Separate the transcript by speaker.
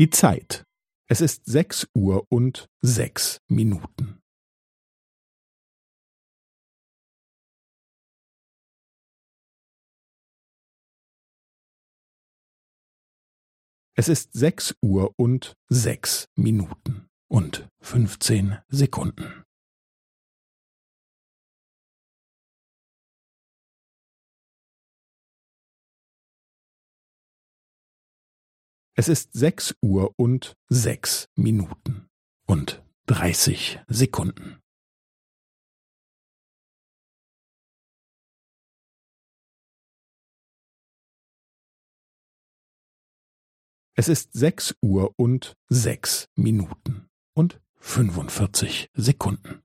Speaker 1: Die Zeit. Es ist sechs Uhr und sechs Minuten. Es ist sechs Uhr und sechs Minuten und fünfzehn Sekunden. Es ist sechs Uhr und sechs Minuten und dreißig Sekunden. Es ist sechs Uhr und sechs Minuten und fünfundvierzig Sekunden.